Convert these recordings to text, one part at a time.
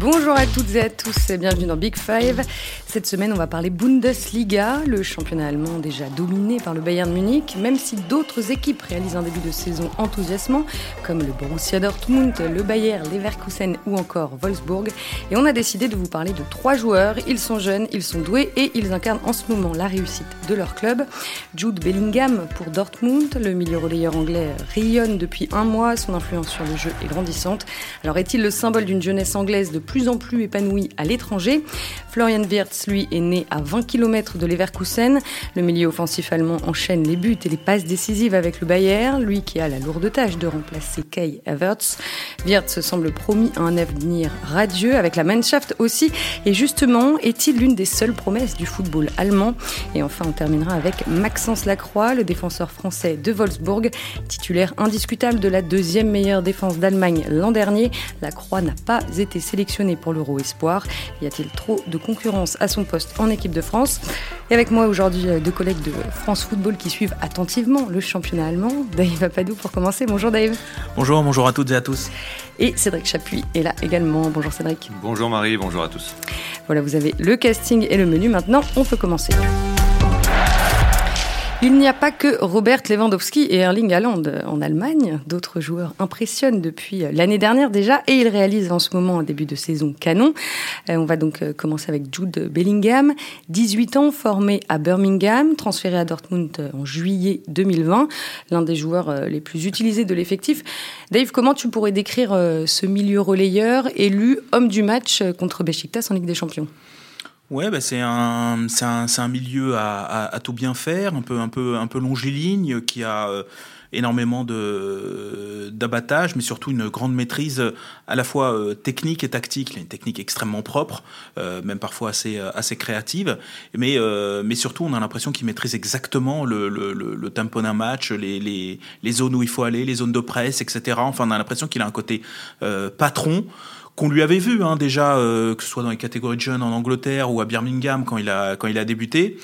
Bonjour à toutes et à tous et bienvenue dans Big Five. Cette semaine, on va parler Bundesliga, le championnat allemand déjà dominé par le Bayern Munich, même si d'autres équipes réalisent un début de saison enthousiasmant, comme le Borussia Dortmund, le Bayern, Leverkusen ou encore Wolfsburg. Et on a décidé de vous parler de trois joueurs. Ils sont jeunes, ils sont doués et ils incarnent en ce moment la réussite de leur club. Jude Bellingham pour Dortmund, le milieu relayeur anglais rayonne depuis un mois, son influence sur le jeu est grandissante. Alors est-il le symbole d'une jeunesse anglaise de plus en plus épanoui à l'étranger. Florian Wirtz, lui, est né à 20 km de Leverkusen. Le milieu offensif allemand enchaîne les buts et les passes décisives avec le Bayern, lui qui a la lourde tâche de remplacer Kai Havertz. Wirtz semble promis à un avenir radieux avec la Mannschaft aussi. Et justement, est-il l'une des seules promesses du football allemand? Et enfin, on terminera avec Maxence Lacroix, le défenseur français de Wolfsburg, titulaire indiscutable de la deuxième meilleure défense d'Allemagne l'an dernier. Lacroix n'a pas été sélectionné pour l'Euro Espoir. Y a-t-il trop de concurrence à son poste en équipe de France? Et avec moi aujourd'hui euh, deux collègues de France Football qui suivent attentivement le championnat allemand. Dave Apadou pour commencer. Bonjour Dave. Bonjour, bonjour à toutes et à tous. Et Cédric Chapuis est là également. Bonjour Cédric. Bonjour Marie, bonjour à tous. Voilà, vous avez le casting et le menu. Maintenant, on peut commencer. Il n'y a pas que Robert Lewandowski et Erling Haaland en Allemagne. D'autres joueurs impressionnent depuis l'année dernière déjà et ils réalisent en ce moment un début de saison canon. Euh, on va donc euh, commencer avec Jude Bellingham, 18 ans, formé à Birmingham, transféré à Dortmund euh, en juillet 2020, l'un des joueurs les plus utilisés de l'effectif. Dave, comment tu pourrais décrire ce milieu relayeur élu homme du match contre Besiktas en Ligue des Champions? Ouais, bah c'est un, un, un, milieu à, à, à, tout bien faire, un peu, un peu, un peu longiligne, qui a euh, énormément de d'abattage, mais surtout une grande maîtrise à la fois euh, technique et tactique. Il a une technique extrêmement propre, euh, même parfois assez, assez créative, mais, mais surtout on a l'impression qu'il maîtrise exactement le, le, le, tempo d'un match, les, les, les, zones où il faut aller, les zones de presse, etc. Enfin, on a l'impression qu'il a un côté patron qu'on lui avait vu hein, déjà, euh, que ce soit dans les catégories de jeunes en Angleterre ou à Birmingham quand il a, quand il a débuté.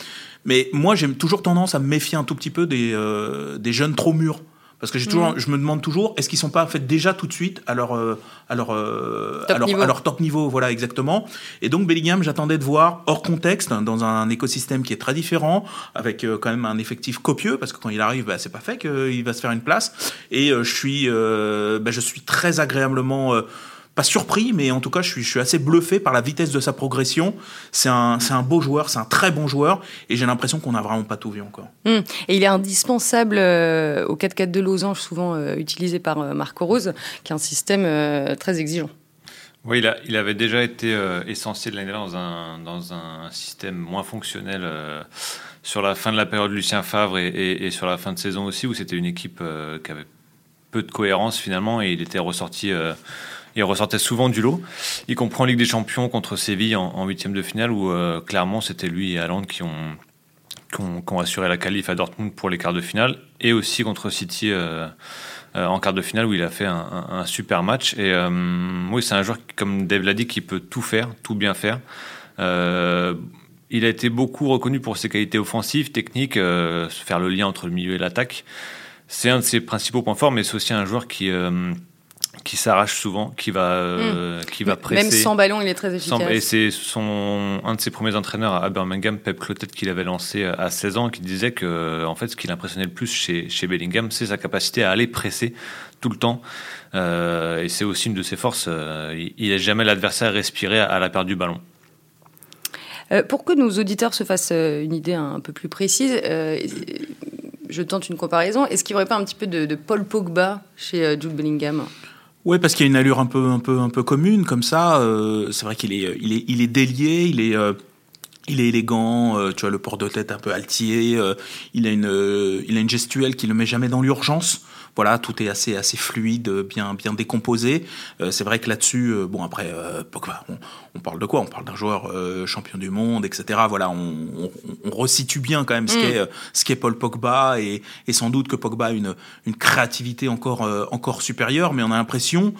Mais moi, j'ai toujours tendance à me méfier un tout petit peu des, euh, des jeunes trop mûrs. Parce que j'ai toujours, mm. je me demande toujours, est-ce qu'ils sont pas en fait déjà tout de suite à leur, euh, à leur, à leur, à leur, top niveau, voilà exactement. Et donc Bellingham, j'attendais de voir hors contexte, dans un écosystème qui est très différent, avec quand même un effectif copieux, parce que quand il arrive, bah, c'est pas fait qu'il va se faire une place. Et je suis, bah, je suis très agréablement pas surpris, mais en tout cas, je suis, je suis assez bluffé par la vitesse de sa progression. C'est un, un beau joueur, c'est un très bon joueur, et j'ai l'impression qu'on n'a vraiment pas tout vu encore. Hum. Et il est indispensable euh, au 4-4 de losange, souvent euh, utilisé par euh, Marco Rose, qui est un système très exigeant. Oui, il, a, il avait déjà été essentiel l'année dernière dans un, dans un système moins fonctionnel sur la fin de la période Lucien Favre et, et, et sur la fin de saison aussi, où c'était une équipe qui avait peu de cohérence finalement, et il était ressorti il ressortait souvent du lot, y compris en Ligue des Champions contre Séville en huitième de finale, où euh, clairement c'était lui et Haaland qui ont, qui ont, assuré la qualif à Dortmund pour les quarts de finale, et aussi contre City euh, euh, en quart de finale, où il a fait un, super match. Et oui, c'est un joueur, comme Dave l'a dit, qui peut tout faire, tout bien faire. il a été beaucoup reconnu pour ses qualités offensives, techniques, faire le lien entre le milieu et l'attaque. C'est un de ses principaux points forts, mais c'est aussi un joueur qui qui s'arrache souvent, qui va, euh, hmm. qui va presser. Même sans ballon, il est très efficace. et c'est son, un de ses premiers entraîneurs à Birmingham, Pep Clotet, qui l'avait lancé à 16 ans, qui disait que en fait, ce qui l'impressionnait le plus chez, chez Bellingham, c'est sa capacité à aller presser tout le temps. Euh, et c'est aussi une de ses forces. Euh, il n'a jamais l'adversaire respirer à, la perte du ballon. pour que nos auditeurs se fassent une idée un peu plus précise, je tente une comparaison. Est-ce qu'il n'y aurait pas un petit peu de, de Paul Pogba chez Jude Bellingham? Ouais, parce qu'il a une allure un peu, un peu, un peu commune comme ça. Euh, c'est vrai qu'il est, il est, il est délié, il est, euh, il est élégant. Euh, tu vois le port de tête un peu altier. il a une, il a une gestuelle qui le met jamais dans l'urgence. Voilà, tout est assez assez fluide, bien bien décomposé. Euh, c'est vrai que là-dessus, euh, bon après, euh, on, parle de quoi? On parle d'un joueur champion du monde, etc. Voilà, on, resitue bien quand même ce mm. qu'est ce qu'est Paul Pogba et, et, sans doute que Pogba a une une créativité encore encore supérieure, mais on a l'impression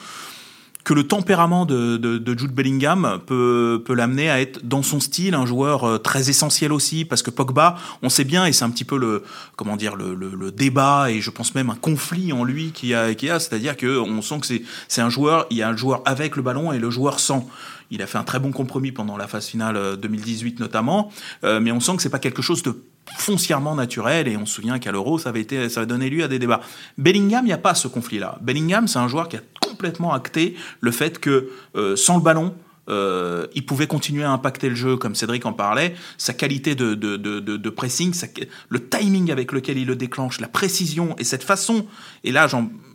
que le tempérament de, de, Jude Bellingham peut, peut l'amener à être dans son style un joueur euh, très essentiel aussi, parce que Pogba, on sait bien, et c'est un petit peu le comment dire le, le, débat et je pense même un conflit en lui qui a, qui a c'est-à-dire que on sent que c'est un joueur, il y a un joueur avec le ballon et le joueur sans. Il a fait un très bon compromis pendant la phase finale 2018 euh, notamment, euh, mais on sent que c'est pas quelque chose de foncièrement naturel et on se souvient qu'à l'Euro ça avait été ça avait donné lieu à des débats. Bellingham, il n'y a pas ce conflit-là. Bellingham, c'est un joueur qui a complètement acté le fait que euh, sans le ballon, euh, il pouvait continuer à impacter le jeu, comme Cédric en parlait. Sa qualité de, de, de, pressing, le timing avec lequel il le déclenche, la précision et cette façon. Et là,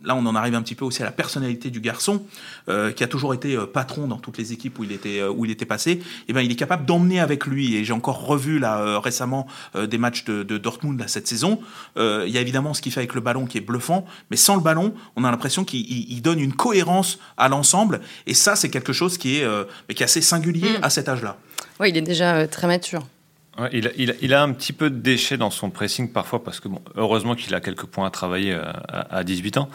là, on en arrive un petit peu aussi à la personnalité du garçon, euh, qui a toujours été euh, patron dans toutes les équipes où il était, euh, où il était passé. Et eh ben, il est capable d'emmener avec lui. Et j'ai encore revu là récemment des matchs de, Dortmund là, cette saison. il y a évidemment ce qu'il fait avec le ballon qui est bluffant, mais sans le ballon, on a l'impression qu'il donne une cohérence à l'ensemble. Et ça, c'est quelque chose qui est mais qui est assez singulier mm. à cet âge-là. Oui, il est déjà très mature. Il, a, un petit peu de déchets dans son pressing parfois, parce que bon, heureusement qu'il a quelques points à travailler euh, à, 18 ans.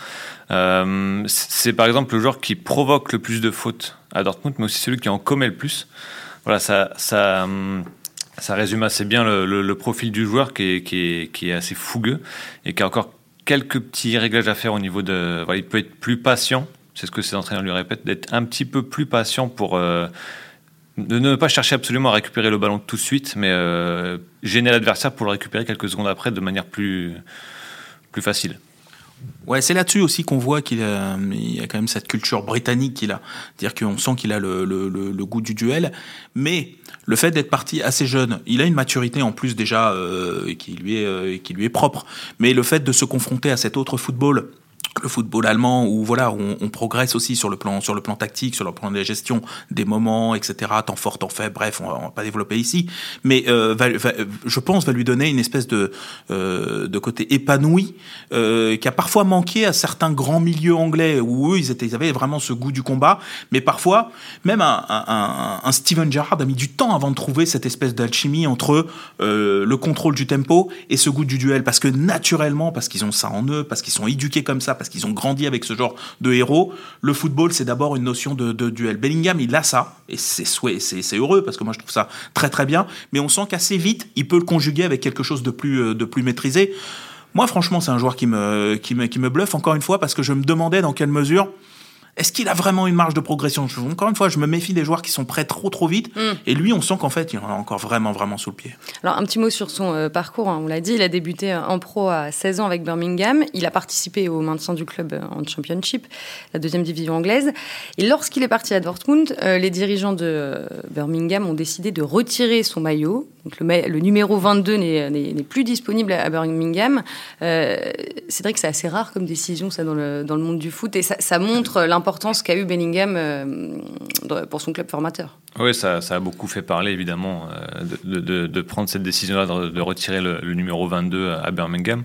Euh, c'est par exemple le joueur qui provoque le plus de fautes à Dortmund, mais aussi celui qui en commet le plus. Voilà, ça, ça, ça résume assez bien le, profil du joueur qui est, qui, est, assez fougueux et qui a encore quelques petits réglages à faire au niveau de. Voilà, il peut être plus patient c'est ce que ses entraîneurs lui répètent, d'être un petit peu plus patient pour euh, de ne pas chercher absolument à récupérer le ballon tout de suite, mais euh, gêner l'adversaire pour le récupérer quelques secondes après de manière plus, plus facile. Ouais, c'est là-dessus aussi qu'on voit qu'il a, il y a quand même cette culture britannique qu'il a. C'est-à-dire qu'on sent qu'il a le, le, le, goût du duel. Mais le fait d'être parti assez jeune, il a une maturité en plus déjà euh, qui, lui est, qui lui est propre. Mais le fait de se confronter à cet autre football le football allemand où voilà on, on, progresse aussi sur le plan sur le plan tactique sur le plan de la gestion des moments etc temps fort temps faible bref on va, va pas développer ici. Mais euh, je pense va lui donner une espèce de euh, de côté épanoui euh, qui a parfois manqué à certains grands milieux anglais où eux ils étaient ils avaient vraiment ce goût du combat. Mais parfois même un, un, un Steven Gerrard a mis du temps avant de trouver cette espèce d'alchimie entre euh, le contrôle du tempo et ce goût du duel. Parce que naturellement parce qu'ils ont ça en eux parce qu'ils sont éduqués comme ça parce qu'ils ont grandi avec ce genre de héros. Le football, c'est d'abord une notion de, duel. Bellingham, il a ça, et c'est c'est heureux parce que moi je trouve ça très très bien. Mais on sent qu'assez vite, il peut le conjuguer avec quelque chose de plus euh, de plus maîtrisé. Moi, franchement, c'est un joueur qui me, qui me qui me bluffe encore une fois parce que je me demandais dans quelle mesure est-ce qu'il a vraiment une marge de progression? Encore une fois, je me méfie des joueurs qui sont prêts trop trop vite. Mm. Et lui, on sent qu'en fait, il en a encore vraiment vraiment sous le pied. Alors un petit mot sur son euh, parcours. Hein. on l'a dit, il a débuté euh, en pro à 16 ans avec Birmingham. Il a participé au maintien du club euh, en Championship, la deuxième division anglaise. Et lorsqu'il est parti à Dortmund, les dirigeants de Birmingham ont décidé de retirer son maillot. Donc le, le numéro 22 n'est plus disponible à Birmingham. c'est vrai que c'est assez rare comme décision ça dans le, dans le monde du foot et ça, ça montre l'importance l'importance qu'a eu Bellingham euh, pour son club formateur. Oui, ça, a beaucoup fait parler, évidemment, euh, de, prendre cette décision-là, de, retirer le, numéro 22 à Birmingham.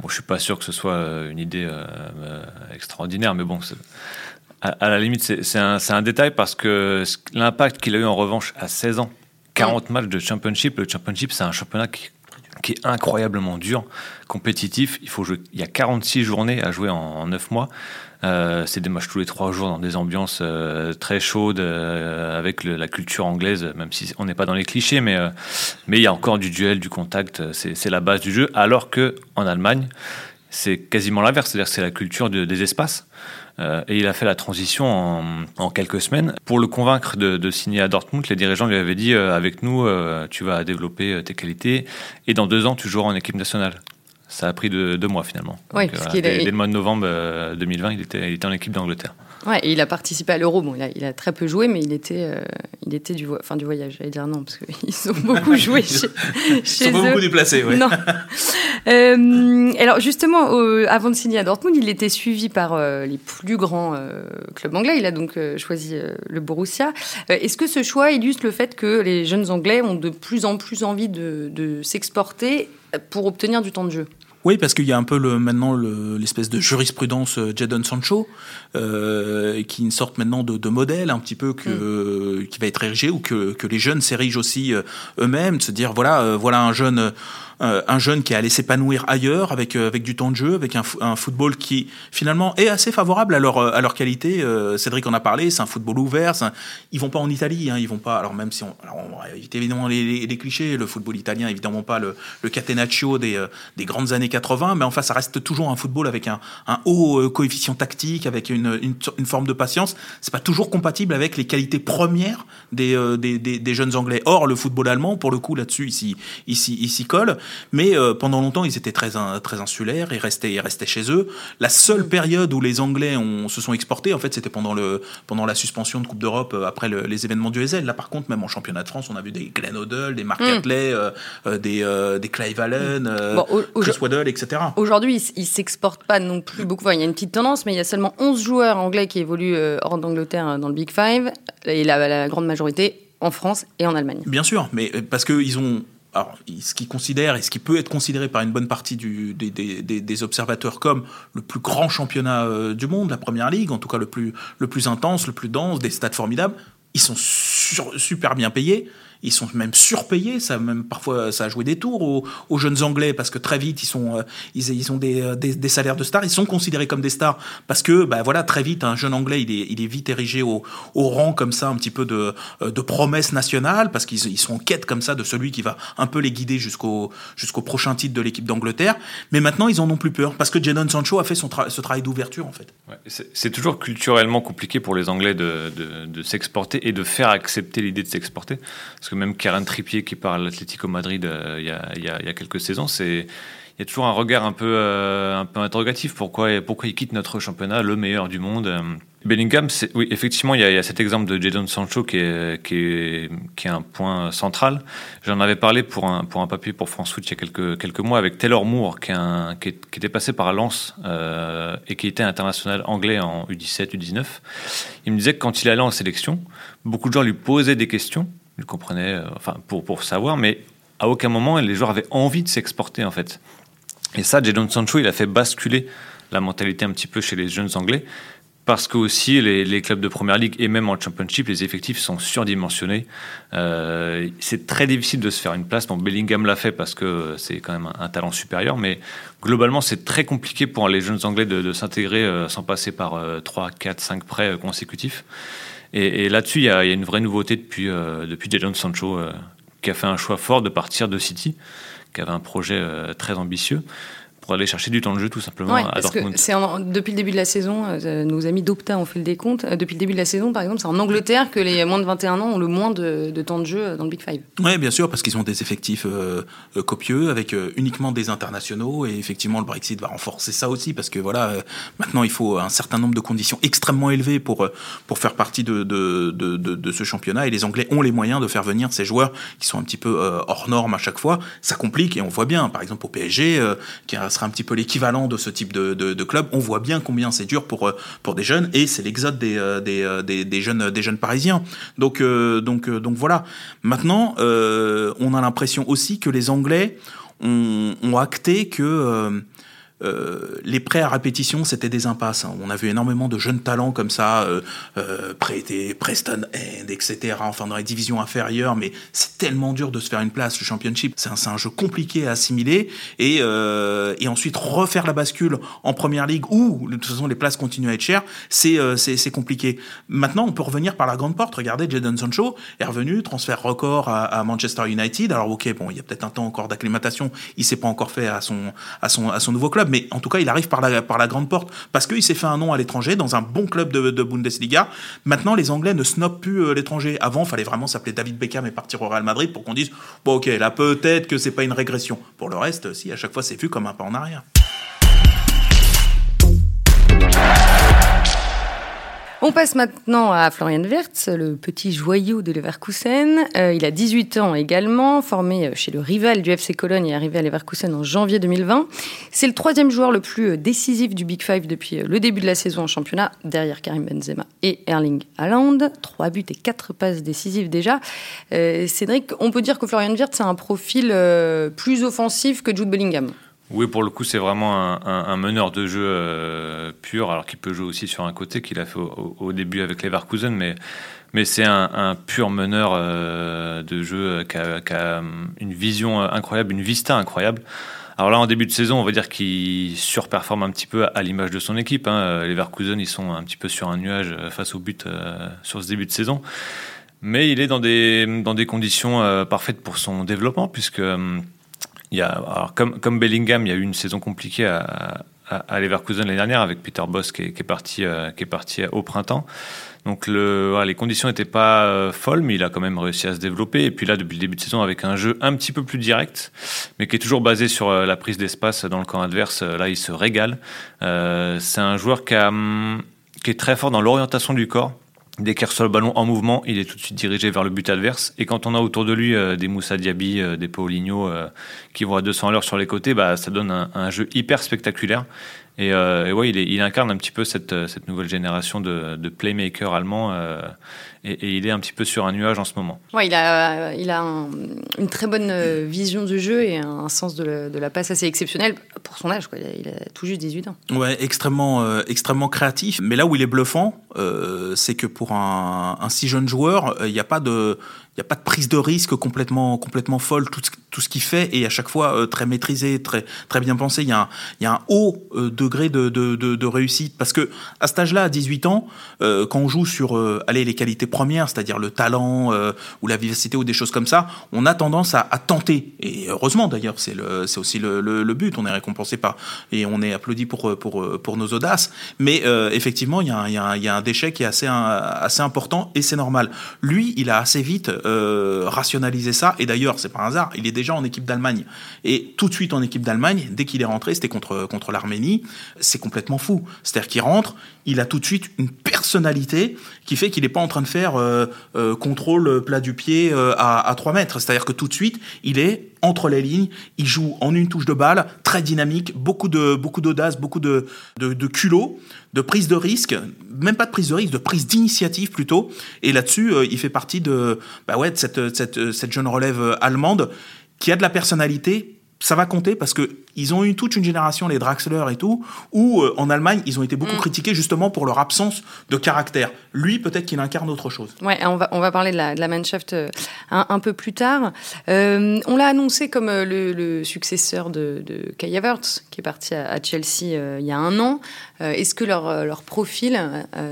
Bon, je suis pas sûr que ce soit euh, une idée extraordinaire, mais bon, à, la limite, c'est un, un, détail parce que l'impact qu'il a eu en revanche à 16 ans, 40 matchs de championship, le championship, c'est un championnat qui, qui, est incroyablement dur, compétitif. Il faut jouer, il y a 46 journées à jouer en, en 9 mois. Euh, c'est des matchs tous les trois jours dans des ambiances euh, très chaudes euh, avec la culture anglaise, même si on n'est pas dans les clichés, mais il y a encore du duel, du contact, c'est la base du jeu. Alors que en Allemagne, c'est quasiment l'inverse, c'est-à-dire c'est la culture des espaces. et il a fait la transition en, quelques semaines. Pour le convaincre de, signer à Dortmund, les dirigeants lui avaient dit avec nous, tu vas développer tes qualités et dans deux ans, tu joueras en équipe nationale ça a pris deux, mois finalement. Oui, Donc, parce dès, le mois de novembre 2020, euh, il était, il était en équipe d'Angleterre. Ouais, et il a participé à l'Euro. Bon, il a, il a, très peu joué, mais il était, euh, il était du, enfin, du voyage. J'allais dire non, parce qu'ils ont beaucoup joué chez, chez Ils sont beaucoup déplacés, oui. Non. Euh, alors, justement, avant de signer à Dortmund, il était suivi par les plus grands clubs anglais. Il a donc choisi le Borussia. Est-ce que ce choix illustre le fait que les jeunes Anglais ont de plus en plus envie de, de s'exporter pour obtenir du temps de jeu? Oui, parce qu'il y a un peu le, maintenant l'espèce de jurisprudence euh, Jadon Sancho, euh, qui est une sorte maintenant de, de, modèle un petit peu que, mm. qui va être érigé ou que, que les jeunes s'érigent aussi euh, eux-mêmes, de se dire voilà, voilà un jeune un jeune qui est allé s'épanouir ailleurs avec avec du temps de jeu, avec un, un, football qui finalement est assez favorable à leur à leur qualité. Cédric en a parlé, c'est un football ouvert. Un, ils vont pas en Italie, hein, ils vont pas. Alors même si on, alors on va éviter évidemment les, les, clichés, le football italien évidemment pas le, le catenaccio des des grandes années 80, mais enfin ça reste toujours un football avec un, un haut coefficient tactique, avec une, une, une forme de patience. C'est pas toujours compatible avec les qualités premières des, des, des, des jeunes Anglais. Or, le football allemand, pour le coup, là-dessus, ici, ici, ici colle. Mais euh, pendant longtemps, ils étaient très, très insulaires, ils restaient, ils restaient chez eux. La seule période où les Anglais ont, se sont exportés, en fait, c'était pendant, le, pendant la suspension de Coupe d'Europe euh, après les événements du Ezel. Là, par contre, même en championnat de France, on a vu des Glenn Hoddle, des Mark mm. euh, des, des Clive Allen, mm. Chris Waddle, etc. Aujourd'hui, ils ne s'exportent pas non plus beaucoup. il y a une petite tendance, mais il y a seulement 11 joueurs anglais qui évoluent hors d'Angleterre dans le Big Five. Et la, la grande majorité en France et en Allemagne. Bien sûr, mais parce qu'ils ont alors, ce qu'ils considèrent et ce qui peut être considéré par une bonne partie des, observateurs comme le plus grand championnat euh, du monde, la première ligue, en tout cas le plus, le plus intense, le plus dense, des stades formidables, ils sont super bien payés ils sont même surpayés. Ça même parfois ça a joué des tours aux, jeunes Anglais parce que très vite ils sont euh, ils, ont des, euh, des, salaires de stars. Ils sont considérés comme des stars parce que bah voilà très vite un jeune Anglais il est, il est vite érigé au, rang comme ça un petit peu de, euh, de promesse nationale parce qu'ils ils sont en quête comme ça de celui qui va un peu les guider jusqu'au jusqu'au prochain titre de l'équipe d'Angleterre. Mais maintenant ils en ont plus peur parce que Jadon Sancho a fait son ce travail d'ouverture en fait. C'est toujours culturellement compliqué pour les Anglais de, de s'exporter et de faire accepter l'idée de s'exporter. Que même Karen Trippier qui parle à l'Atlético Madrid euh, il, y a, quelques saisons, c'est il y a toujours un regard un peu, euh, un peu interrogatif. Pourquoi, pourquoi il quitte notre championnat, le meilleur du monde Bellingham, oui, effectivement, il y, a, cet exemple de Jadon Sancho qui est, qui, est, qui est un point central. J'en avais parlé pour un, pour un papier pour France Foot il y a quelques, quelques mois avec Taylor Moore, qui, qui, était passé par Lens euh, et qui était international anglais en U17, U19. Il me disait que quand il allait en sélection, beaucoup de gens lui posaient des questions il comprenait, euh, enfin, pour, pour savoir, mais à aucun moment les joueurs avaient envie de s'exporter en fait. Et ça, Jadon Sancho, il a fait basculer la mentalité un petit peu chez les jeunes Anglais, parce que aussi les, clubs de première ligue et même en championship, les effectifs sont surdimensionnés. Euh, c'est très difficile de se faire une place. Bon, Bellingham l'a fait parce que c'est quand même un, talent supérieur, mais globalement, c'est très compliqué pour les jeunes Anglais de, s'intégrer euh, sans passer par 3, 4, 5 prêts consécutifs. Et, là-dessus, il y, a une vraie nouveauté depuis, euh, Sancho, euh, qui a fait un choix fort de partir de City, qui avait un projet euh, très ambitieux pour aller chercher du temps de jeu tout simplement à Dortmund. c'est depuis le début de la saison, euh, nos amis d'Opta ont fait le décompte. Euh, depuis le début de la saison, par exemple, c'est en Angleterre que les moins de 21 ans ont le moins de, temps de jeu dans le Big Five. Oui, bien sûr, parce qu'ils ont des effectifs euh, copieux avec uniquement des internationaux et effectivement le Brexit va renforcer ça aussi parce que voilà, maintenant il faut un certain nombre de conditions extrêmement élevées pour pour faire partie de de, de, de ce championnat et les Anglais ont les moyens de faire venir ces joueurs qui sont un petit peu hors normes à chaque fois. Ça complique et on voit bien, par exemple au PSG, qui a un petit peu l'équivalent de ce type de, club, on voit bien combien c'est dur pour, euh, pour des jeunes et c'est l'exode des, euh, euh, des, des, jeunes, des jeunes parisiens. Donc, donc, donc voilà. Maintenant, on a l'impression aussi que les Anglais ont acté que euh, les prêts à répétition, c'était des impasses. Hein. On a vu énormément de jeunes talents comme ça, euh, euh, prêtés, Preston End, etc. Enfin, dans les divisions inférieures, mais c'est tellement dur de se faire une place. Le Championship, c'est un, jeu compliqué à assimiler. Et, euh, et ensuite, refaire la bascule en Première Ligue, où, de toute façon, les places continuent à être chères, c'est euh, c'est compliqué. Maintenant, on peut revenir par la grande porte. Regardez, Jadon Sancho est revenu, transfert record à, à Manchester United. Alors, ok, bon, il y a peut-être un temps encore d'acclimatation. Il s'est pas encore fait à son, à son, à son nouveau club mais en tout cas, il arrive par la, grande porte parce qu'il s'est fait un nom à l'étranger dans un bon club de, Bundesliga. Maintenant, les Anglais ne snobent plus euh, l'étranger. Avant, il fallait vraiment s'appeler David Beckham et partir au Real Madrid pour qu'on dise bon, ok, là peut-être que c'est pas une régression. Pour le reste, si à chaque fois c'est vu comme un pas en arrière. On passe maintenant à Florian Wirtz, le petit joyau de Leverkusen. Euh, il a 18 ans également, formé chez le rival du FC Cologne et arrivé à Leverkusen en janvier 2020. C'est le troisième joueur le plus décisif du Big Five depuis le début de la saison en championnat, derrière Karim Benzema et Erling Haaland. Trois buts et quatre passes décisives déjà. Euh, Cédric, on peut dire que Florian Wirtz a un profil euh, plus offensif que Jude Bellingham? Oui, pour le coup, c'est vraiment un, meneur de jeu euh, pur, alors qu'il peut jouer aussi sur un côté qu'il a fait au, début avec Leverkusen, mais, mais c'est un, pur meneur euh, de jeu qui a, une vision incroyable, une vista incroyable. Alors là, en début de saison, on va dire qu'il surperforme un petit peu à l'image de son équipe. Hein. Leverkusen, ils sont un petit peu sur un nuage face au but sur ce début de saison. Mais il est dans des conditions parfaites pour son développement, puisque il y a, alors comme, comme Bellingham, il y a eu une saison compliquée à, à, Leverkusen l'année dernière avec Peter Boss qui est, parti, euh, qui est parti au printemps. Donc le, les conditions n'étaient pas euh, folles, mais il a quand même réussi à se développer. Et puis là, depuis le début de saison, avec un jeu un petit peu plus direct, mais qui est toujours basé sur euh, la prise d'espace dans le camp adverse, là, il se régale. c'est un joueur hum, qui est très fort dans l'orientation du corps. Dès qu'il reçoit le ballon en mouvement, il est tout de suite dirigé vers le but adverse. Et quand on a autour de lui euh, des Moussa Diaby, euh, des Paulinho euh, qui vont à 200 à l'heure sur les côtés, bah, ça donne un, un, jeu hyper spectaculaire. Et, et ouais, il, est, il, incarne un petit peu cette, cette nouvelle génération de, de playmakers allemands et, il est un petit peu sur un nuage en ce moment. Ouais, il a, il a une très bonne euh, vision du jeu et un sens de la, passe assez exceptionnel pour son âge. Quoi. Il, a, tout juste 18 ans. Ouais, extrêmement, euh, extrêmement créatif. Mais là où il est bluffant, euh, c'est que pour un, un, si jeune joueur, il n'y a pas de n'y a pas de prise de risque complètement, complètement folle, tout, tout ce qu'il fait est à chaque fois euh, très maîtrisé, très, très bien pensé. Il y a un, y a un haut euh, degré de, de, de, réussite. Parce que à cet âge-là, à 18 ans, euh, quand on joue sur allez, les qualités premières, c'est-à-dire le talent ou la vivacité ou des choses comme ça, on a tendance à, tenter. Et heureusement d'ailleurs, c'est aussi le, le, le, but. On est récompensé par et on est applaudi pour, pour, pour nos audaces. Mais effectivement, il y, a un, y y a un déchet qui est assez, assez important et c'est normal. Lui, il a assez vite euh, rationaliser ça. Et d'ailleurs, c'est pas un hasard, il est déjà en équipe d'Allemagne. Et tout de suite en équipe d'Allemagne, dès qu'il est rentré, c'était contre, contre l'Arménie, c'est complètement fou. C'est-à-dire qu'il rentre, il a tout de suite une personnalité qui fait qu'il n'est pas en train de faire euh, euh, contrôle plat du pied à, à 3 mètres. C'est-à-dire que tout de suite, il est entre les lignes, il joue en une touche de balle, très dynamique, beaucoup beaucoup d'audace, beaucoup de, de, culot de prise de risque, même pas de prise de risque, de prise d'initiative plutôt. Et là-dessus, euh, il fait partie de, bah cette, jeune relève allemande qui a de la personnalité ça va compter parce que ils ont eu toute une génération, les Draxler et tout, où euh, en Allemagne, ils ont été beaucoup mm. critiqués justement pour leur absence de caractère. Lui, peut-être qu'il incarne autre chose. Ouais, on va, on va parler de la, de la Mannschaft euh, un, peu plus tard. Euh, on l'a annoncé comme le, successeur de, de Kai Havertz, qui est parti à, Chelsea il y a un an. Est-ce que leurs leur profils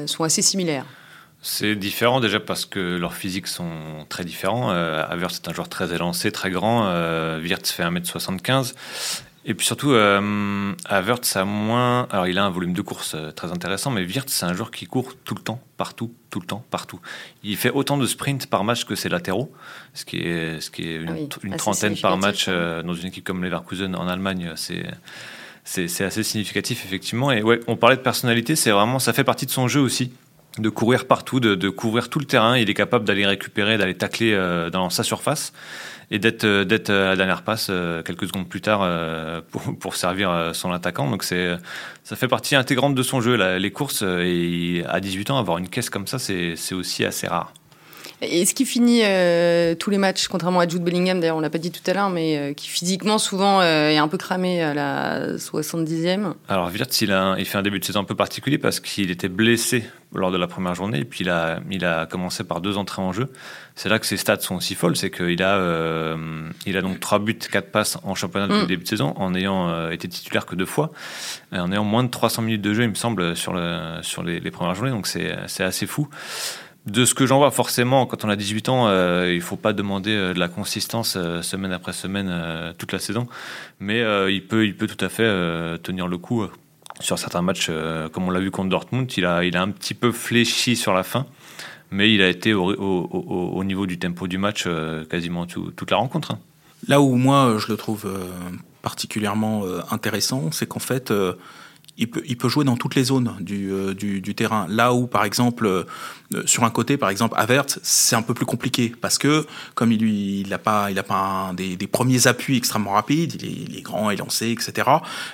sont assez similaires? C'est différent déjà parce que leurs physiques sont très différents. Euh, Havertz est un joueur très élancé, très grand. Euh, Wirtz fait 1m75. Et puis surtout, euh, Havertz a moins. Alors, il a un volume de course euh, très intéressant, mais Wirtz, c'est un joueur qui court tout le temps, partout, tout le temps, partout. Il fait autant de sprints par match que ses latéraux, ce qui est, ce qui est une, ah trentaine par match dans une équipe comme Leverkusen en Allemagne. C'est c'est assez significatif effectivement et ouais on parlait de personnalité c'est vraiment ça fait partie de son jeu aussi de courir partout, de, couvrir tout le terrain. Il est capable d'aller récupérer, d'aller tacler euh, dans sa surface et d'être euh, d'être à la dernière passe euh, quelques secondes plus tard pour, pour servir son attaquant. Donc c'est ça fait partie intégrante de son jeu. les courses et à 18 ans avoir une caisse comme ça c'est aussi assez rare. Est-ce qu'il finit euh, tous les matchs, contrairement à Jude Bellingham, d'ailleurs on l'a pas dit tout à l'heure, mais euh, qui physiquement souvent euh, est un peu cramé à la 70e Alors Wirtz, il, a, il fait un début de saison un peu particulier parce qu'il était blessé lors de la première journée et puis il a, il a commencé par deux entrées en jeu. C'est là que ses stats sont aussi folles, c'est qu'il a, il a donc trois buts, quatre passes en championnat depuis le mm. début de saison en ayant été titulaire que deux fois, en ayant moins de 300 minutes de jeu, il me semble, sur, le, sur les, les premières journées, donc c'est assez fou de ce que j'en vois, forcément, quand on a 18 ans, euh, il faut pas demander euh, de la consistance euh, semaine après semaine toute la saison, mais il peut, il peut tout à fait tenir le coup sur certains matchs, comme on l'a vu contre Dortmund. Il a, il a un petit peu fléchi sur la fin, mais il a été au, niveau du tempo du match quasiment toute la rencontre. Hein. Là où moi je le trouve particulièrement intéressant, c'est qu'en fait il peut, il peut jouer dans toutes les zones du, euh, du, du terrain. Là où, par exemple, euh, sur un côté, par exemple, Avert, c'est un peu plus compliqué parce que comme il lui, il a pas, il a pas des, des, premiers appuis extrêmement rapides, il est, il est grand, élancé, etc.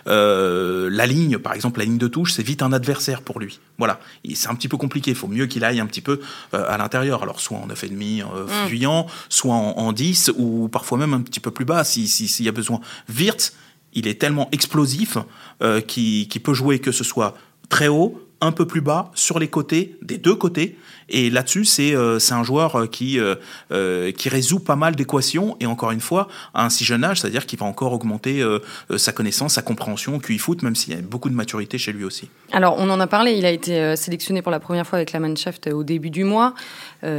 Euh, la ligne, par exemple, la ligne de touche, c'est vite un adversaire pour lui. Voilà, c'est un petit peu compliqué. Il faut mieux qu'il aille un petit peu euh, à l'intérieur. Alors soit en 9,5 euh, mm. fuyant, soit en, en, 10 ou parfois même un petit peu plus bas s'il si, s'il y a besoin. Wirtz, il est tellement explosif qu'il peut jouer que ce soit très haut, un peu plus bas, sur les côtés, des deux côtés. Et là-dessus, c'est euh, un joueur euh, qui, euh, qui résout pas mal d'équations. Et encore une fois, à un si jeune âge, c'est-à-dire qu'il va encore augmenter sa connaissance, sa compréhension au QI foot, même s'il y a beaucoup de maturité chez lui aussi. Alors, on en a parlé, il a été sélectionné pour la première fois avec la Mannschaft au début du mois.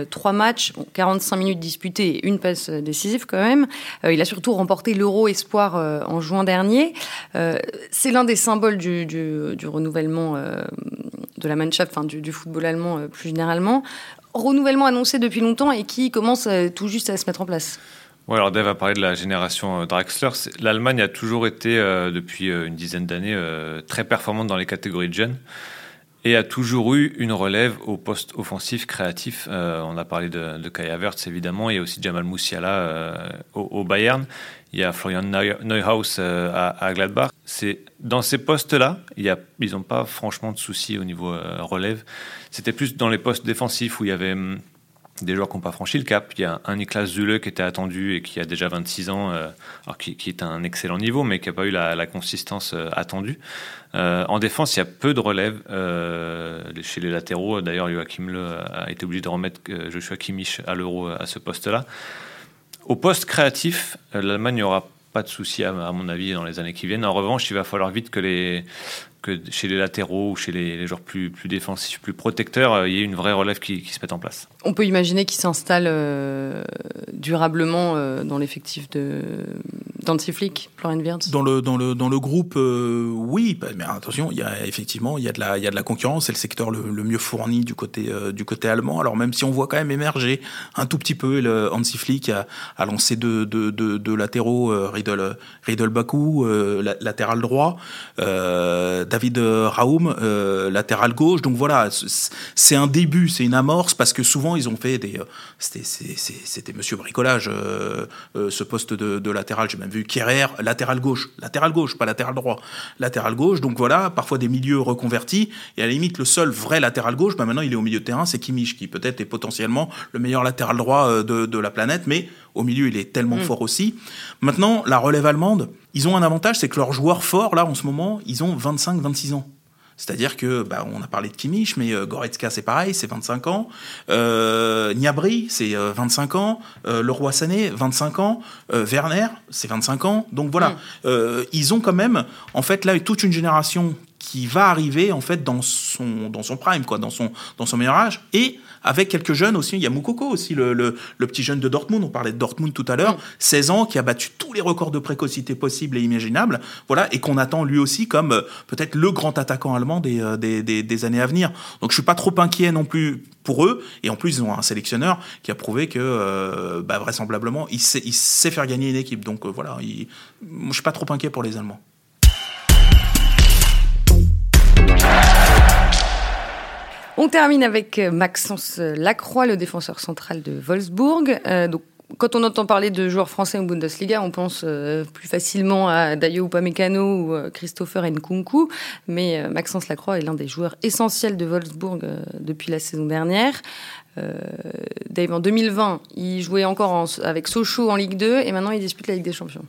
trois matchs, 45 minutes disputées et une passe décisive quand même. il a surtout remporté l'Euro Espoir en juin dernier. c'est l'un des symboles du, du, du renouvellement de la Mannschaft, enfin du, football allemand euh, plus généralement, renouvellement annoncé depuis longtemps et qui commence euh, tout juste à se mettre en place. Alors Dave a parlé de la génération euh, Draxler. L'Allemagne a toujours été, depuis une dizaine d'années, très performante dans les catégories de jeunes et a toujours eu une relève au poste offensif créatif. on a parlé de, de Kai Havertz, évidemment. Il y a aussi Jamal Musiala au, Bayern. Il y a Florian Neuhaus à, Gladbach. C'est dans ces postes-là, ils n'ont pas franchement de soucis au niveau euh, relève. C'était plus dans les postes défensifs où il y avait hum, des joueurs qui n'ont pas franchi le cap. Il y a un Niklas Zule qui était attendu et qui a déjà 26 ans, euh, qui, est un excellent niveau, mais qui n'a pas eu la, consistance euh, attendue. en défense, il y a peu de relève chez les latéraux. D'ailleurs, Joachim Le a été obligé de remettre Joshua Kimmich à l'euro à ce poste-là. Au poste créatif, l'Allemagne n'aura pas de souci, à, mon avis, dans les années qui viennent. En revanche, il va falloir vite que les, que chez les latéraux ou chez les, joueurs plus, plus défensifs, plus protecteurs, euh, il y ait une vraie relève qui, qui se mette en place. On peut imaginer qu'il s'installe euh, durablement euh, dans l'effectif de d'Antiflick, Florian Wirtz? Dans le, dans le, dans le groupe, oui, bah, mais attention, il y a effectivement il y a de la, il y a de la concurrence, c'est le secteur le, mieux fourni du côté, du côté allemand. Alors même si on voit quand même émerger un tout petit peu, le Hansi Flick a, a lancé deux, deux, deux, latéraux, Riedel, Riedel Baku, latéral droit, David euh, Raoum, euh, latéral gauche. Donc voilà, c'est un début, c'est une amorce parce que souvent ils ont fait des. Euh, c'était Monsieur Bricolage, ce poste de, latéral. J'ai même vu Kierer, latéral gauche, latéral gauche, pas latéral droit, latéral gauche. Donc voilà, parfois des milieux reconvertis. Et à la limite, le seul vrai latéral gauche, bah maintenant il est au milieu de terrain, c'est Kimmich qui peut-être est potentiellement le meilleur latéral droit de, la planète, mais au milieu il est tellement mm. fort aussi. Maintenant, la relève allemande, ils ont un avantage, c'est que leurs joueurs forts là en ce moment, ils ont 25 26 ans. C'est-à-dire que, bah, on a parlé de Kimmich, mais euh, Goretzka, c'est pareil, c'est 25 ans. Euh, Niabri, c'est 25 euh, ans. Euh, Leroy Sané, 25 ans. Werner, c'est 25 ans. Donc voilà, mm. ils ont quand même, en fait, là, toute une génération qui va arriver en fait dans son dans son prime quoi dans son dans son meilleur âge et avec quelques jeunes aussi. Il y a Moukoko aussi le, le, petit jeune de Dortmund. On parlait de Dortmund tout à l'heure. 16 mm. ans qui a battu tous les records de précocité possibles et imaginables. Voilà. Et qu'on attend lui aussi comme euh, peut-être le grand attaquant allemand euh, des, des, des, années à venir. Donc je suis pas trop inquiet non plus pour eux. Et en plus ils ont un sélectionneur qui a prouvé que euh, bah, vraisemblablement il sait, il sait faire gagner une équipe. Donc voilà. Il, je suis pas trop inquiet pour les Allemands On termine avec euh, Maxence Lacroix, le défenseur central de Wolfsburg. Euh, donc, quand on entend parler de joueurs français en Bundesliga, on pense euh, plus facilement à Dayo Upamecano ou Christopher Nkunku, mais Maxence Lacroix est l'un des joueurs essentiels de Wolfsburg depuis la saison dernière. Dave, en 2020, il jouait encore avec Sochaux en Ligue 2 et maintenant il dispute la Ligue des Champions.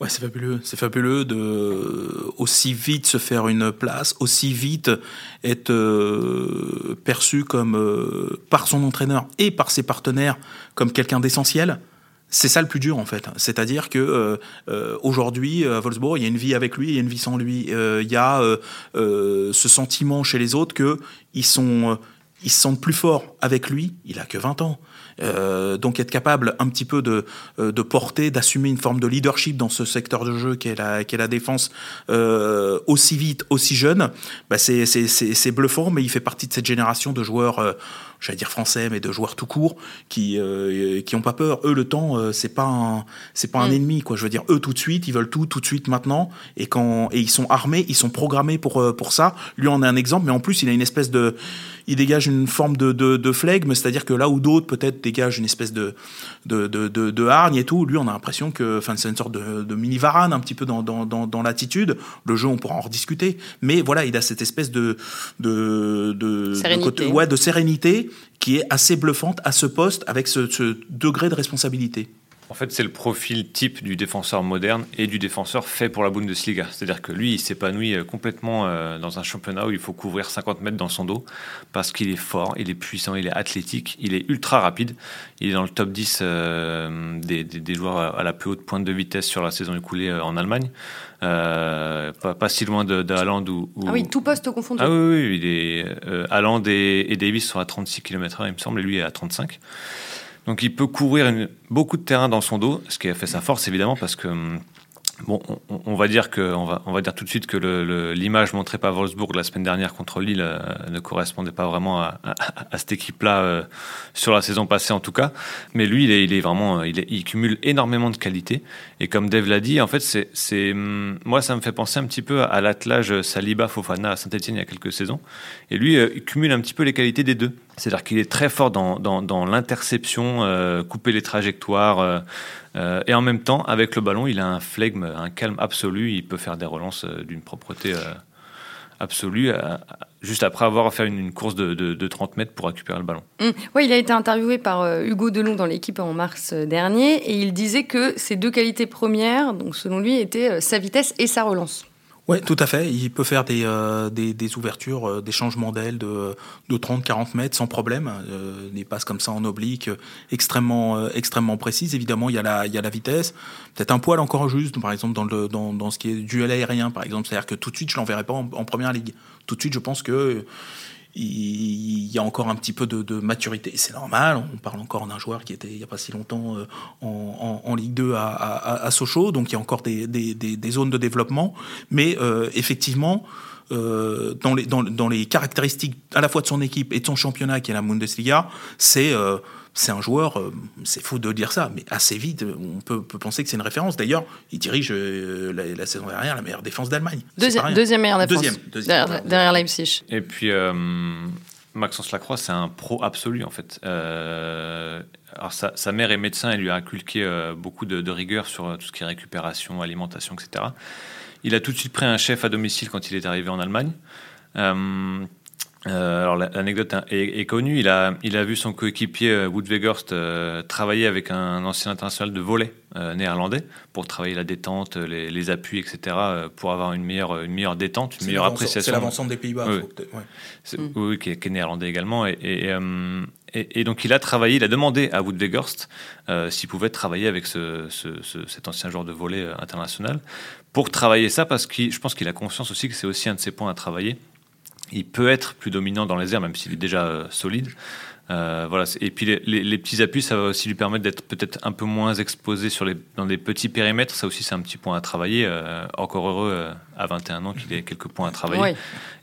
Ouais, c'est fabuleux. C'est fabuleux de aussi vite se faire une place, aussi vite être euh, perçu comme euh, par son entraîneur et par ses partenaires comme quelqu'un d'essentiel. C'est ça le plus dur en fait. C'est-à-dire que euh, aujourd'hui à Wolfsburg, il y a une vie avec lui, il y a une vie sans lui. il y a ce sentiment chez les autres que ils sont ils se sentent plus forts avec lui. Il a que 20 ans. Euh, donc être capable un petit peu de, euh, de porter, d'assumer une forme de leadership dans ce secteur de jeu qu'est la, qu'est la défense euh, aussi vite, aussi jeune, bah c'est, c'est, c'est, bluffant, mais il fait partie de cette génération de joueurs, euh, j'allais dire français, mais de joueurs tout court, qui euh, qui pas peur. Eux, le temps, euh, c'est pas un, c'est pas un mm. ennemi, quoi. Je veux dire, eux tout de suite, ils veulent tout, tout de suite, maintenant, et quand et ils sont armés, ils sont programmés pour pour ça. Lui en est un exemple, mais en plus, il a une espèce de il dégage une forme de, de, de flegme, c'est-à-dire que là où d'autres peut-être dégagent une espèce de, de, de, hargne et tout, lui on a l'impression que enfin, c'est une sorte de, mini varane un petit peu dans, dans, dans, dans l'attitude. Le jeu on pourra en rediscuter, mais voilà, il a cette espèce de, de, de, sérénité. ouais, de sérénité qui est assez bluffante à ce poste avec ce, ce degré de responsabilité. En fait, c'est le profil type du défenseur moderne et du défenseur fait pour la Bundesliga. C'est-à-dire que lui, il s'épanouit euh, complètement euh, dans un championnat où il faut couvrir 50 mètres dans son dos parce qu'il est fort, il est puissant, il est athlétique, il est ultra rapide. Il est dans le top 10 euh, des, joueurs à la plus haute pointe de vitesse sur la saison écoulée en Allemagne. pas, si loin de, de ou, Ah oui, tout poste confondu. Ah oui, oui, il est, Haaland et, et Davis sont à 36 km/h, il me semble, et lui est à 35. Donc il peut courir beaucoup de terrain dans son dos, ce qui a fait sa force évidemment parce que hum, Bon, on, va dire va, on va dire tout de suite que l'image montrée par Wolfsburg la semaine dernière contre Lille euh, ne correspondait pas vraiment à, cette équipe-là euh, sur la saison passée en tout cas. Mais lui, il est, vraiment, il, il, cumule énormément de qualités. Et comme Dave l'a dit, en fait, c'est, hum, moi, ça me fait penser un petit peu à l'attelage Saliba Fofana à Saint-Etienne il y a quelques saisons. Et lui, euh, il cumule un petit peu les qualités des deux. C'est-à-dire qu'il est très fort dans, l'interception, couper les trajectoires. Euh, et en même temps, avec le ballon, il a un flegme, un calme absolu. Il peut faire des relances euh, d'une propreté euh, absolue, juste après avoir fait une, course de, 30 mètres pour récupérer le ballon. Mmh. Oui, il a été interviewé par Hugo Delon dans l'équipe en mars dernier, et il disait que ses deux qualités premières, selon lui, étaient sa vitesse et sa relance. Oui, tout à fait. Il peut faire des, euh, des, des, ouvertures, euh, des changements d'aile de, de 30-40 mètres sans problème. Euh, des passes comme ça en oblique extrêmement, euh, extrêmement précises. Évidemment, il y a la, il y a la vitesse. Peut-être un poil encore juste, par exemple, dans, le, dans, dans ce qui est duel aérien, par exemple. C'est-à-dire que tout de suite, je l'enverrai pas en, en, première ligue. Tout de suite, je pense que il y a encore un petit peu de, maturité. C'est normal, on parle encore d'un joueur qui était il n'y a pas si longtemps euh, en, Ligue 2 à, Sochaux, donc il y a encore des, zones de développement. Mais euh, effectivement, euh, dans, les, dans, les caractéristiques à la fois de son équipe et de son championnat, qui est la Bundesliga, c'est c'est un joueur, euh, c'est faux de dire ça, mais assez vite, on peut, penser que c'est une référence. D'ailleurs, il dirige euh, la, saison dernière la meilleure défense d'Allemagne. Deuxième, deuxième meilleure défense. Deuxième, derrière, Leipzig. Et puis, euh, Maxence Lacroix, c'est un pro absolu, en fait. alors, sa, mère est médecin, elle lui a inculqué beaucoup de, de, rigueur sur tout ce qui est récupération, alimentation, etc. Il a tout de suite pris un chef à domicile quand il est arrivé en Allemagne. Euh, alors l'anecdote est, connue. Il a, il a vu son coéquipier euh, Wood Weghorst euh, travailler avec un ancien international de volley néerlandais pour travailler la détente, les, appuis, etc. pour avoir une meilleure, une meilleure détente, une meilleure appréciation. C'est l'avancement des Pays-Bas. Oui, oui qui, est, néerlandais également. Et, et, donc il a travaillé, il a demandé à Wood Weghorst s'il pouvait travailler avec ce, cet ancien joueur de volley international pour travailler ça parce que je pense qu'il a conscience aussi que c'est aussi un de ses points à travailler il peut être plus dominant dans les airs, même s'il est déjà euh, solide. Euh, voilà. Et puis les, petits appuis, ça va aussi lui permettre d'être peut-être un peu moins exposé sur les, dans des petits périmètres. Ça aussi, c'est un petit point à travailler. Euh, encore heureux à 21 ans qu'il ait quelques points à travailler.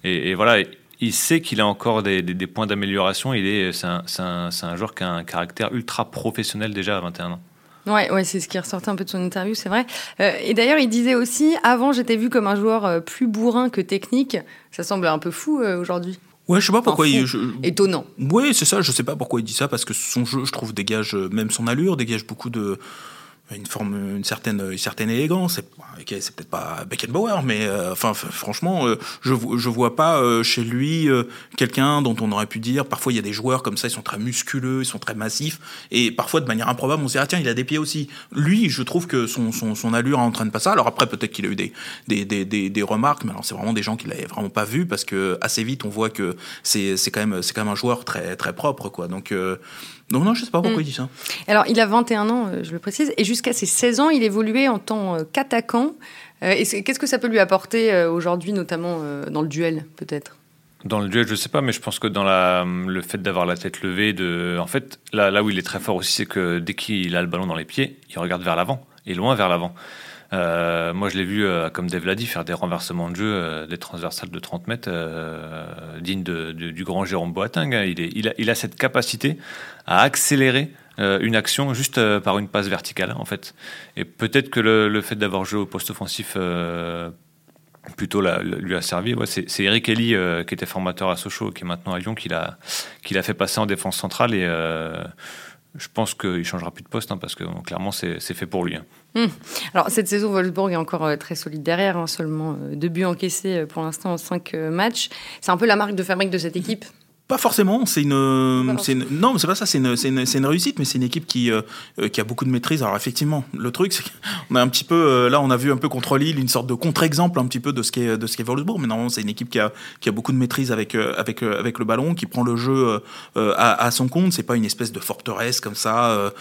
Et, voilà, il sait qu'il a encore des, points d'amélioration. Il est, c'est un, un, un, joueur qui a un caractère ultra professionnel déjà à 21 ans. Ouais, ouais, c'est ce qui ressortait un peu de son interview, c'est vrai. Euh, et d'ailleurs, il disait aussi, avant, j'étais vu comme un joueur euh, plus bourrin que technique. Ça semble un peu fou euh, aujourd'hui. Ouais, je sais pas pourquoi il. Étonnant. Oui, c'est ça. Je sais pas pourquoi il dit ça parce que son jeu, je trouve, dégage même son allure, dégage beaucoup de une forme, une certaine, une certaine élégance. C'est, peut-être pas Beckenbauer, mais euh, enfin, franchement, euh, je, je vois pas euh, chez lui quelqu'un dont on aurait pu dire. Parfois, il y a des joueurs comme ça, ils sont très musculeux, ils sont très massifs, et parfois de manière improbable, on se dit ah tiens, il a des pieds aussi. Lui, je trouve que son, son, son allure entraîne pas ça. Alors après, peut-être qu'il a eu des, des, des, des, remarques, mais alors c'est vraiment des gens qu'il l'avaient vraiment pas vu parce que assez vite, on voit que c'est, c'est quand même, c'est quand même un joueur très, très propre, quoi. Donc non, non, je ne sais pas pourquoi mm. il dit ça. Alors, il a 21 ans, euh, je le précise, et jusqu'à ses 16 ans, il évoluait en tant euh, qu'attaquant. Euh, qu'est-ce que ça peut lui apporter aujourd'hui, notamment dans le duel, peut-être? Dans le duel, je ne sais pas, mais je pense que dans la, le fait d'avoir la tête levée, de, en fait, là, là où il est très fort aussi, c'est que dès qu'il a le ballon dans les pieds, il regarde vers l'avant, et loin vers l'avant. Euh, moi, je l'ai vu, euh, comme Dave l'a dit, faire des renversements de jeu, euh, des transversales de 30 mètres, dignes du grand Jérôme Boateng. Hein. Il, a, cette capacité à accélérer une action juste par une passe verticale, en fait. Et peut-être que le, fait d'avoir joué au poste offensif plutôt lui a servi. C'est Eric Elly qui était formateur à Sochaux, qui est maintenant à Lyon, qui l'a fait passer en défense centrale et je pense qu'il changera plus de poste hein, parce que clairement c'est fait pour lui. Hein. Hmm. Alors cette saison, Wolfsburg est encore euh, très solide derrière, hein, seulement euh, deux buts encaissés euh, pour l'instant en cinq matchs. C'est un peu la marque de fabrique de cette équipe Pas forcément. C'est une, c'est une, non, c'est pas ça. C'est une, c'est une, une, réussite, mais c'est une équipe qui, euh, qui a beaucoup de maîtrise. Alors effectivement, le truc, c'est qu'on a un petit peu, euh, là, on a vu un peu contre Lille une sorte de contre-exemple un petit peu de ce qu'est de ce qu'est Wolfsburg. Mais normalement, c'est une équipe qui a, qui a beaucoup de maîtrise avec, euh, avec, avec le ballon, qui prend le jeu à, à, son compte. C'est pas une espèce de forteresse comme ça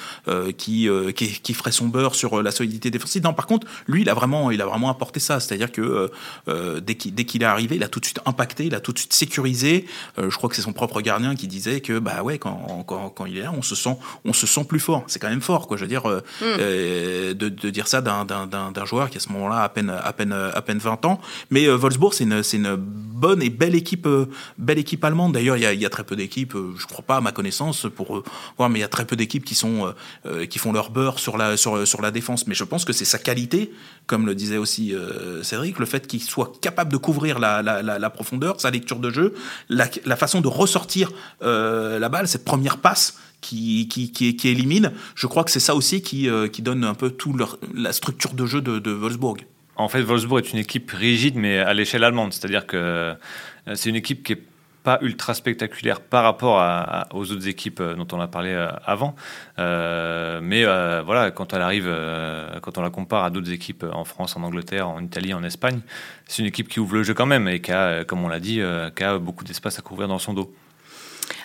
qui, qui, qui, ferait son beurre sur la solidité défensive. Non, par contre, lui, il a vraiment, il a vraiment apporté ça. C'est-à-dire que dès qu'il, dès qu'il est arrivé, il a tout de suite impacté, il a tout de suite sécurisé. je crois que c'est son propre gardien qui disait que bah ouais quand, quand, quand, il est là on se sent on se sent plus fort. C'est quand même fort quoi. Je veux dire euh, mm. euh, de, de, dire ça d'un, joueur qui à ce moment-là à peine à peine à peine 20 ans. Mais euh, Wolfsburg c'est une c'est une bonne et belle équipe belle équipe allemande. D'ailleurs il y a, y a très peu d'équipes je crois pas à ma connaissance pour voir mais il y a très peu d'équipes qui sont qui font leur beurre sur la sur sur la défense. Mais je pense que c'est sa qualité comme le disait aussi Cédric le fait qu'il soit capable de couvrir la, la, la, la profondeur sa lecture de jeu la, la façon de ressortir euh, la balle, cette première passe qui, qui, qui, élimine, je crois que c'est ça aussi qui, euh, qui donne un peu tout leur, la structure de jeu de, de Wolfsburg. En fait, Wolfsburg est une équipe rigide, mais à l'échelle allemande. C'est-à-dire que euh, c'est une équipe qui est pas ultra spectaculaire par rapport aux autres équipes dont on a parlé avant. mais voilà, quand elle arrive, quand on la compare à d'autres équipes en France, en Angleterre, en Italie, en Espagne, c'est une équipe qui ouvre le jeu quand même et qui a, comme on l'a dit, qui a beaucoup d'espace à couvrir dans son dos.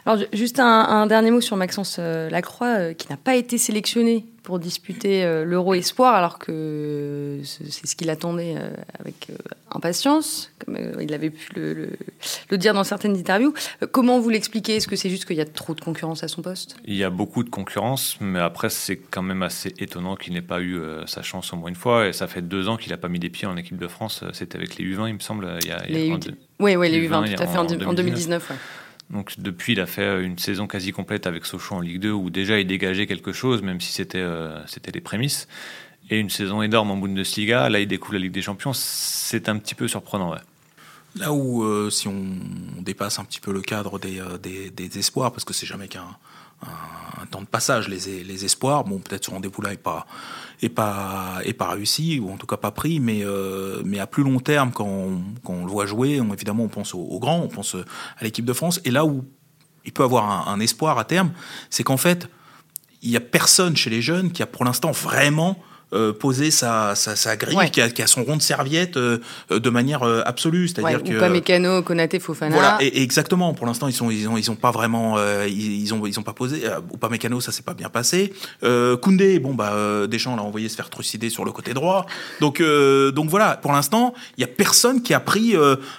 Alors, juste un, dernier mot sur Maxence euh, Lacroix, euh, qui n'a pas été sélectionné pour disputer euh, l'Euro Espoir, alors que c'est ce qu'il attendait avec impatience, comme il avait pu le, dire dans certaines interviews. Comment vous l'expliquez? Est-ce que c'est juste qu'il y a trop de concurrence à son poste? Il y a beaucoup de concurrence, mais après, c'est quand même assez étonnant qu'il n'ait pas eu sa chance au moins une fois. Et ça fait deux ans qu'il n'a pas mis des pieds en équipe de France. C'était avec les U20, il me semble. Il y a, les Oui, oui, les U20, tout à fait, en, 2019. Donc depuis, il a fait une saison quasi complète avec Sochaux en Ligue 2 où déjà il dégageait quelque chose, même si c'était euh, les prémices. Et une saison énorme en Bundesliga. Là, il découvre la Ligue des Champions. C'est un petit peu surprenant. Là où, euh, si on dépasse un petit peu le cadre des, euh, des espoirs, parce que c'est jamais qu'un un, temps de passage, les, espoirs, bon, peut-être ce rendez-vous-là n'est pas, est pas, est pas réussi, ou en tout cas pas pris, mais, euh, mais à plus long terme, quand on, le voit jouer, on, évidemment, on pense aux, grands, on pense à l'équipe de France, et là où il peut avoir un, espoir à terme, c'est qu'en fait, il n'y a personne chez les jeunes qui a pour l'instant vraiment euh, poser sa, sa, sa grille, qui, a, qui, a, son rond de serviette euh, de manière euh, absolue. C'est-à-dire que. Ou pas Mécano, Konaté, Fofana. Voilà, et, exactement. Pour l'instant, ils, sont, ils, ont, ils ont pas vraiment. ils, ils, ont, ils ont pas posé. ou pas Mécano, ça s'est pas bien passé. Koundé, bon, bah, Deschamps l'a envoyé se faire trucider sur le côté droit. Donc, donc voilà, pour l'instant, il y a personne qui a pris,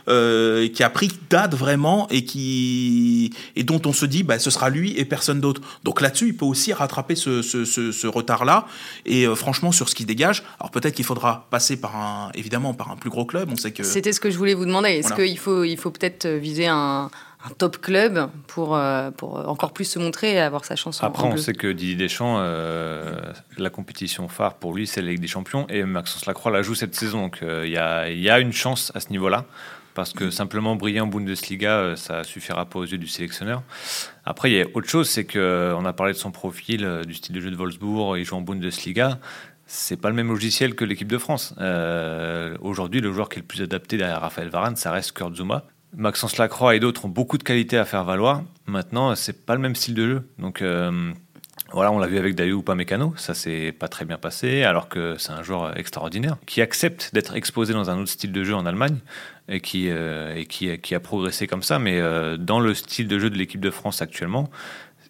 qui a pris date vraiment et, qui, et dont on se dit, bah, ce sera lui et personne d'autre. Donc là-dessus, il peut aussi rattraper ce, ce, ce, ce retard-là. Et franchement, sur ce qui dégage. Alors peut-être qu'il faudra passer par un, évidemment, par un plus gros club. On sait que. C'était ce que je voulais vous demander. Est-ce qu'il faut, il faut peut-être viser un, top club pour, euh, pour encore plus se montrer et avoir sa chance. Après, on sait que Didier Deschamps, euh, la compétition phare pour lui, c'est la Ligue des Champions et Maxence Lacroix la joue cette saison. Donc euh, il y, a, y, a, une chance à ce niveau-là parce que simplement briller en Bundesliga, euh, ça suffira pas aux yeux du sélectionneur. Après, il y a autre chose, c'est qu'on a parlé de son profil, euh, du style de jeu de Wolfsburg, il joue en Bundesliga. C'est pas le même logiciel que l'équipe de France. Aujourd'hui, le joueur qui est le plus adapté derrière Raphaël Varane, ça reste Kurt Zuma. Maxence Lacroix et d'autres ont beaucoup de qualités à faire valoir. Maintenant, c'est pas le même style de jeu. Donc, voilà, on l'a vu avec Dayu Mécano, ça s'est pas très bien passé, alors que c'est un joueur extraordinaire qui accepte d'être exposé dans un autre style de jeu en Allemagne et qui, euh, a progressé comme ça. Mais euh, dans le style de jeu de l'équipe de France actuellement,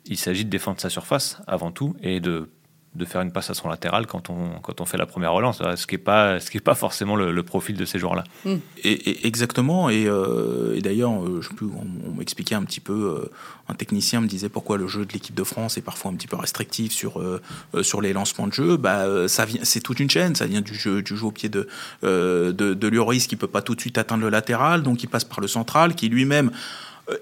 il s'agit de défendre sa surface avant tout et de de faire une passe à son latéral quand on, quand on fait la première relance, ce qui n'est pas, ce qui est pas forcément le, profil de ces joueurs-là. Mm. Et, exactement, et, euh, d'ailleurs, euh, je peux, on, m'expliquait un petit peu, euh, un technicien me disait pourquoi le jeu de l'équipe de France est parfois un petit peu restrictif sur, sur les lancements de jeu. Bah, ça vient, c'est toute une chaîne, ça vient du jeu, du jeu au pied de, de, de Lloris qui peut pas tout de suite atteindre le latéral, donc il passe par le central, qui lui-même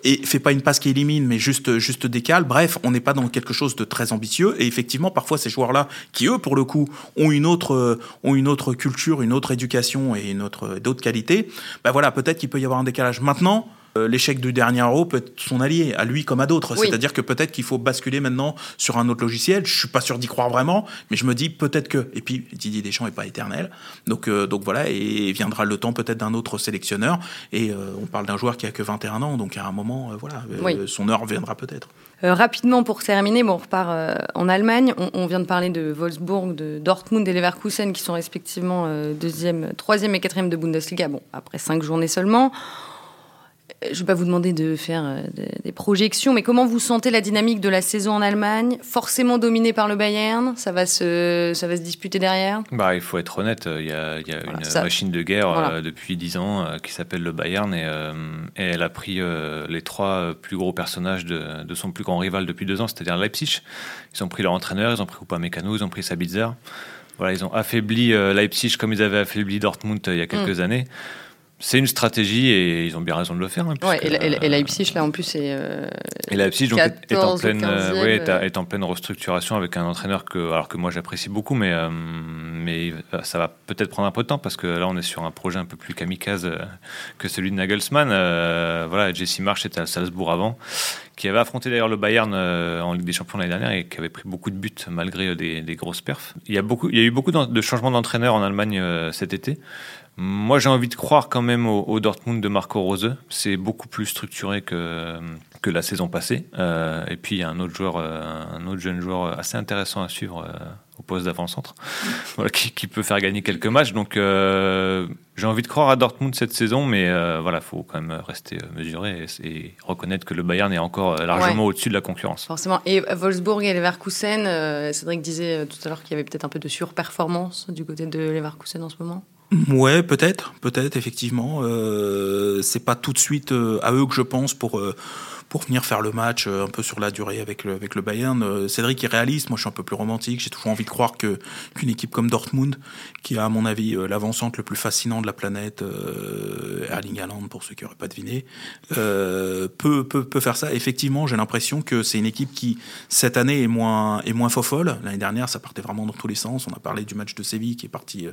et fait pas une passe qui élimine, mais juste, juste décale. Bref, on n'est pas dans quelque chose de très ambitieux. Et effectivement, parfois, ces joueurs-là, qui eux, pour le coup, ont une autre, ont une autre culture, une autre éducation et une autre, d'autres qualités, ben voilà, peut-être qu'il peut y avoir un décalage. Maintenant, euh, l'échec du dernier euro peut être son allié, à lui comme à d'autres. C'est-à-dire que peut-être qu'il faut basculer maintenant sur un autre logiciel. Je suis pas sûr d'y croire vraiment, mais je me dis peut-être que. Et puis Didier Deschamps est pas éternel, donc euh, donc voilà, et viendra le temps peut-être d'un autre sélectionneur. Et euh, on parle d'un joueur qui a que 21 ans, donc à un moment, voilà, son heure viendra peut-être. rapidement pour terminer, bon, on repart en Allemagne. On, vient de parler de Wolfsburg, de Dortmund et Leverkusen qui sont respectivement deuxième, troisième et quatrième de Bundesliga. Bon, après cinq journées seulement. Je ne vais pas vous demander de faire euh, des projections, mais comment vous sentez la dynamique de la saison en Allemagne Forcément dominée par le Bayern, ça va se, ça va se disputer derrière? Bah, Il faut être honnête, il y a, il y a une machine de guerre euh, depuis dix ans euh, qui s'appelle le Bayern et, elle a pris les trois plus gros personnages de, de, son plus grand rival depuis deux ans, c'est-à-dire Leipzig. Ils ont pris leur entraîneur, ils ont pris Upamecano, ils ont pris Sabitzer. Voilà, ils ont affaibli Leipzig comme ils avaient affaibli Dortmund il y a quelques mm. années. C'est une stratégie et ils ont bien raison de le faire. Hein, ouais, et, Leipzig, là, en plus, est. Euh, et Leipzig donc, est, en pleine, euh, est, en pleine restructuration avec un entraîneur que, alors que moi j'apprécie beaucoup, mais, euh, mais ça va peut-être prendre un peu de temps parce que là, on est sur un projet un peu plus kamikaze que celui de Nagelsmann. voilà, Jesse March était à Salzbourg avant, qui avait affronté d'ailleurs le Bayern en Ligue des Champions l'année dernière et qui avait pris beaucoup de buts malgré des, des grosses perfs. Il y, a beaucoup, il y a eu beaucoup de changements d'entraîneur en Allemagne cet été. Moi, j'ai envie de croire quand même au, Dortmund de Marco Rose. C'est beaucoup plus structuré que, que la saison passée. Euh, et puis, il y a un autre, joueur, euh, un autre jeune joueur assez intéressant à suivre euh, au poste d'avant-centre, voilà, qui, peut faire gagner quelques matchs. Donc, j'ai envie de croire à Dortmund cette saison, mais voilà, il faut quand même rester mesuré et, reconnaître que le Bayern est encore largement au-dessus de la concurrence. Forcément. Et Wolfsburg et Leverkusen, Cédric disait tout à l'heure qu'il y avait peut-être un peu de surperformance du côté de Leverkusen en ce moment Ouais, peut-être, peut-être effectivement. Euh, c'est pas tout de suite euh, à eux que je pense pour euh, pour venir faire le match euh, un peu sur la durée avec le, avec le Bayern. Euh, Cédric est réaliste, moi je suis un peu plus romantique, j'ai toujours envie de croire que qu'une équipe comme Dortmund, qui a à mon avis euh, l'avancante le plus fascinant de la planète, Erling Haaland pour ceux qui n'auraient pas deviné, peut, peut, peut faire ça. Effectivement, j'ai l'impression que c'est une équipe qui cette année est moins, est moins fofolle. L'année dernière, ça partait vraiment dans tous les sens. On a parlé du match de Séville qui est parti,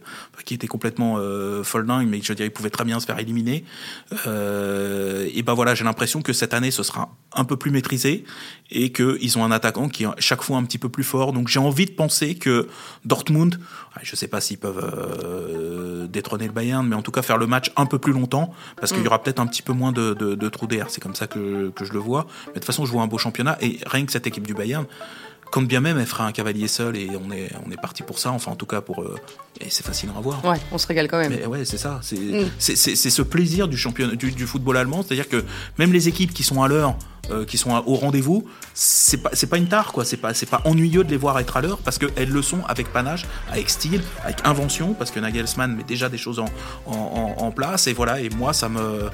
qui était complètement folle dingue, mais je dirais il pouvait très bien se faire éliminer. et ben voilà, j'ai l'impression que cette année ce sera un peu plus maîtrisé et qu'ils ont un attaquant qui est chaque fois un petit peu plus fort. Donc j'ai envie de penser que Dortmund, je ne sais pas s'ils peuvent euh, détrôner le Bayern, mais en tout cas faire le match un peu plus longtemps parce qu'il y mm. aura peut-être un petit peu moins de, de, de trous d'air. C'est comme ça que, que je le vois. Mais de toute façon, je vois un beau championnat et rien que cette équipe du Bayern, quand bien même elle fera un cavalier seul et on est, on est parti pour ça, enfin en tout cas pour... Euh, et c'est facile à voir. Ouais, on se régale quand même. Mais ouais, c'est ça. C'est mm. c'est ce plaisir du, championnat, du, du football allemand, c'est-à-dire que même les équipes qui sont à l'heure, euh, qui sont au rendez-vous, c'est pas, pas une tare, quoi. C'est pas, pas ennuyeux de les voir être à l'heure parce qu'elles le sont avec panache, avec style, avec invention, parce que Nagelsmann met déjà des choses en, en, en place. Et voilà, et moi, ça me,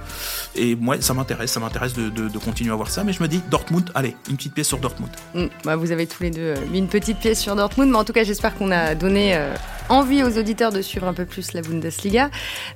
et moi, ça m'intéresse, ça m'intéresse de, de, continuer à voir ça. Mais je me dis, Dortmund, allez, une petite pièce sur Dortmund. Mm. Bah, vous avez tous les deux euh, mis une petite pièce sur Dortmund, mais en tout cas, j'espère qu'on a donné euh, envie aux auditeurs de suivre un peu plus la Bundesliga.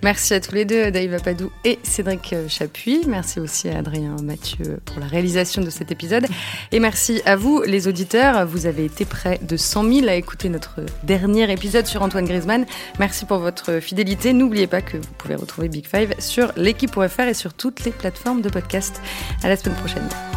Merci à tous les deux, Dave Apadou et Cédric Chapuis. Merci aussi à Adrien Mathieu pour la de cet épisode. Et merci à vous, les auditeurs. Vous avez été près de 100 000 à écouter notre dernier épisode sur Antoine Griezmann. Merci pour votre fidélité. N'oubliez pas que vous pouvez retrouver Big Five sur l'équipe.fr et sur toutes les plateformes de podcast. À la semaine prochaine.